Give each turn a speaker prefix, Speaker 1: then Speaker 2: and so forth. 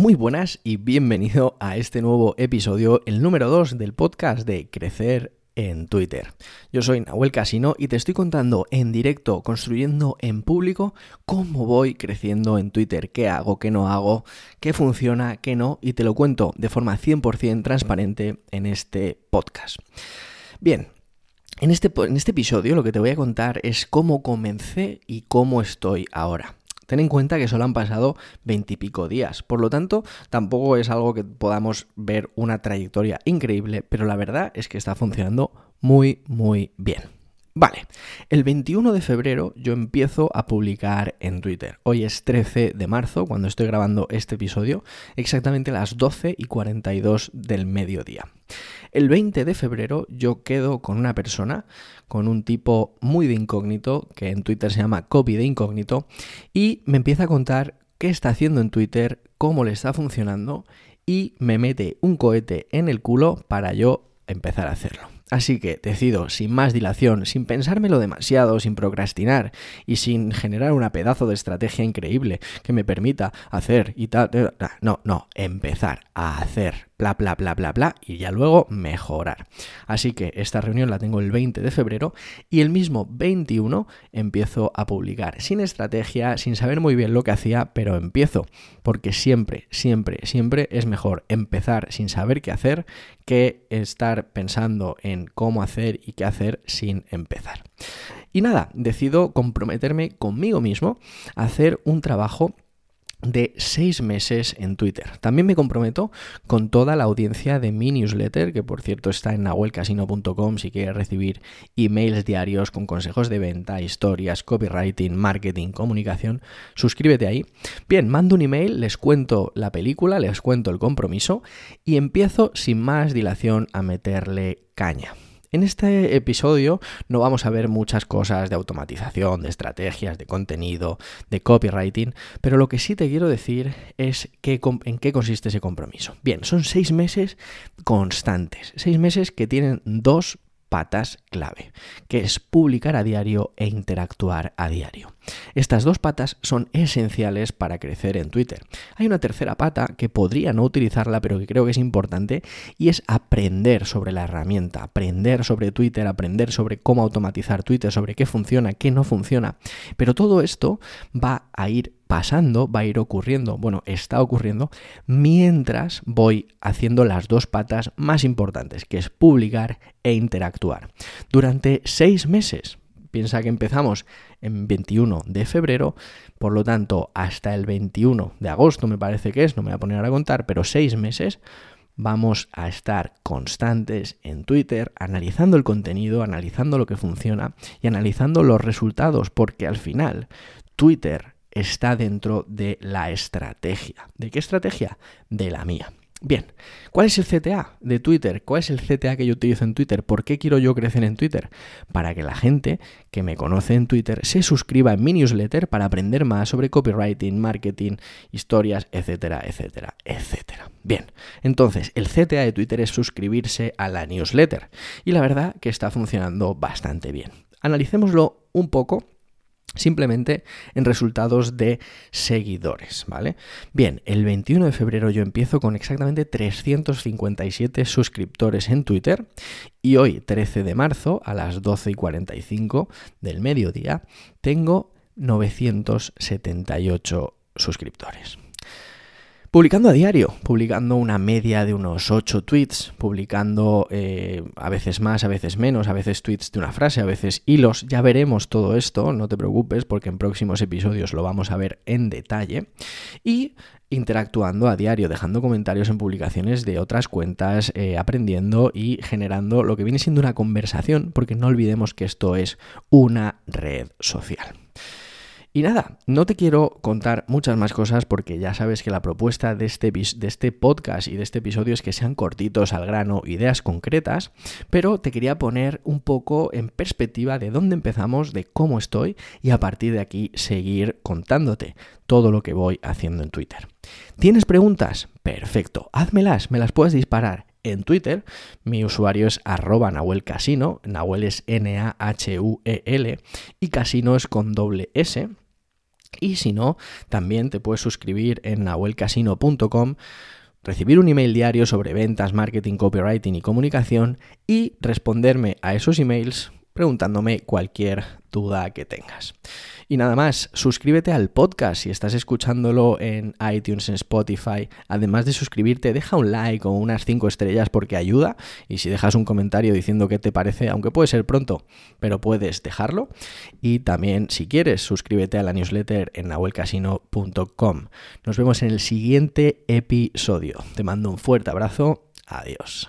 Speaker 1: Muy buenas y bienvenido a este nuevo episodio, el número 2 del podcast de Crecer en Twitter. Yo soy Nahuel Casino y te estoy contando en directo, construyendo en público, cómo voy creciendo en Twitter, qué hago, qué no hago, qué funciona, qué no, y te lo cuento de forma 100% transparente en este podcast. Bien, en este, en este episodio lo que te voy a contar es cómo comencé y cómo estoy ahora. Ten en cuenta que solo han pasado veintipico días, por lo tanto tampoco es algo que podamos ver una trayectoria increíble, pero la verdad es que está funcionando muy muy bien. Vale, el 21 de febrero yo empiezo a publicar en Twitter. Hoy es 13 de marzo, cuando estoy grabando este episodio, exactamente las 12 y 42 del mediodía. El 20 de febrero yo quedo con una persona, con un tipo muy de incógnito, que en Twitter se llama copy de incógnito, y me empieza a contar qué está haciendo en Twitter, cómo le está funcionando, y me mete un cohete en el culo para yo empezar a hacerlo. Así que decido, sin más dilación, sin pensármelo demasiado, sin procrastinar y sin generar una pedazo de estrategia increíble que me permita hacer y tal. No, no, empezar a hacer bla, bla, bla, bla, bla, y ya luego mejorar. Así que esta reunión la tengo el 20 de febrero y el mismo 21 empiezo a publicar, sin estrategia, sin saber muy bien lo que hacía, pero empiezo, porque siempre, siempre, siempre es mejor empezar sin saber qué hacer estar pensando en cómo hacer y qué hacer sin empezar. Y nada, decido comprometerme conmigo mismo a hacer un trabajo de seis meses en Twitter. También me comprometo con toda la audiencia de mi newsletter, que por cierto está en nahuelcasino.com si quieres recibir emails diarios con consejos de venta, historias, copywriting, marketing, comunicación. Suscríbete ahí. Bien, mando un email, les cuento la película, les cuento el compromiso y empiezo sin más dilación a meterle caña. En este episodio no vamos a ver muchas cosas de automatización, de estrategias, de contenido, de copywriting, pero lo que sí te quiero decir es en qué consiste ese compromiso. Bien, son seis meses constantes, seis meses que tienen dos patas clave, que es publicar a diario e interactuar a diario. Estas dos patas son esenciales para crecer en Twitter. Hay una tercera pata que podría no utilizarla, pero que creo que es importante, y es aprender sobre la herramienta, aprender sobre Twitter, aprender sobre cómo automatizar Twitter, sobre qué funciona, qué no funciona. Pero todo esto va a ir pasando, va a ir ocurriendo, bueno, está ocurriendo, mientras voy haciendo las dos patas más importantes, que es publicar e interactuar. Durante seis meses, piensa que empezamos en 21 de febrero, por lo tanto, hasta el 21 de agosto me parece que es, no me voy a poner a contar, pero seis meses, vamos a estar constantes en Twitter analizando el contenido, analizando lo que funciona y analizando los resultados, porque al final Twitter está dentro de la estrategia. ¿De qué estrategia? De la mía. Bien, ¿cuál es el CTA de Twitter? ¿Cuál es el CTA que yo utilizo en Twitter? ¿Por qué quiero yo crecer en Twitter? Para que la gente que me conoce en Twitter se suscriba en mi newsletter para aprender más sobre copywriting, marketing, historias, etcétera, etcétera, etcétera. Bien, entonces el CTA de Twitter es suscribirse a la newsletter y la verdad que está funcionando bastante bien. Analicémoslo un poco simplemente en resultados de seguidores, ¿vale? Bien, el 21 de febrero yo empiezo con exactamente 357 suscriptores en Twitter y hoy, 13 de marzo, a las 12 y 45 del mediodía, tengo 978 suscriptores. Publicando a diario, publicando una media de unos 8 tweets, publicando eh, a veces más, a veces menos, a veces tweets de una frase, a veces hilos. Ya veremos todo esto, no te preocupes, porque en próximos episodios lo vamos a ver en detalle. Y interactuando a diario, dejando comentarios en publicaciones de otras cuentas, eh, aprendiendo y generando lo que viene siendo una conversación, porque no olvidemos que esto es una red social. Y nada, no te quiero contar muchas más cosas porque ya sabes que la propuesta de este, de este podcast y de este episodio es que sean cortitos al grano, ideas concretas, pero te quería poner un poco en perspectiva de dónde empezamos, de cómo estoy y a partir de aquí seguir contándote todo lo que voy haciendo en Twitter. ¿Tienes preguntas? Perfecto, házmelas, me las puedes disparar en Twitter. Mi usuario es arroba Nahuel Casino. Nahuel es N-A-H-U-E-L y Casino es con doble S. Y si no, también te puedes suscribir en nahuelcasino.com recibir un email diario sobre ventas, marketing, copywriting y comunicación y responderme a esos emails preguntándome cualquier duda que tengas. Y nada más, suscríbete al podcast si estás escuchándolo en iTunes, en Spotify. Además de suscribirte, deja un like o unas 5 estrellas porque ayuda. Y si dejas un comentario diciendo qué te parece, aunque puede ser pronto, pero puedes dejarlo. Y también, si quieres, suscríbete a la newsletter en nahuelcasino.com. Nos vemos en el siguiente episodio. Te mando un fuerte abrazo. Adiós.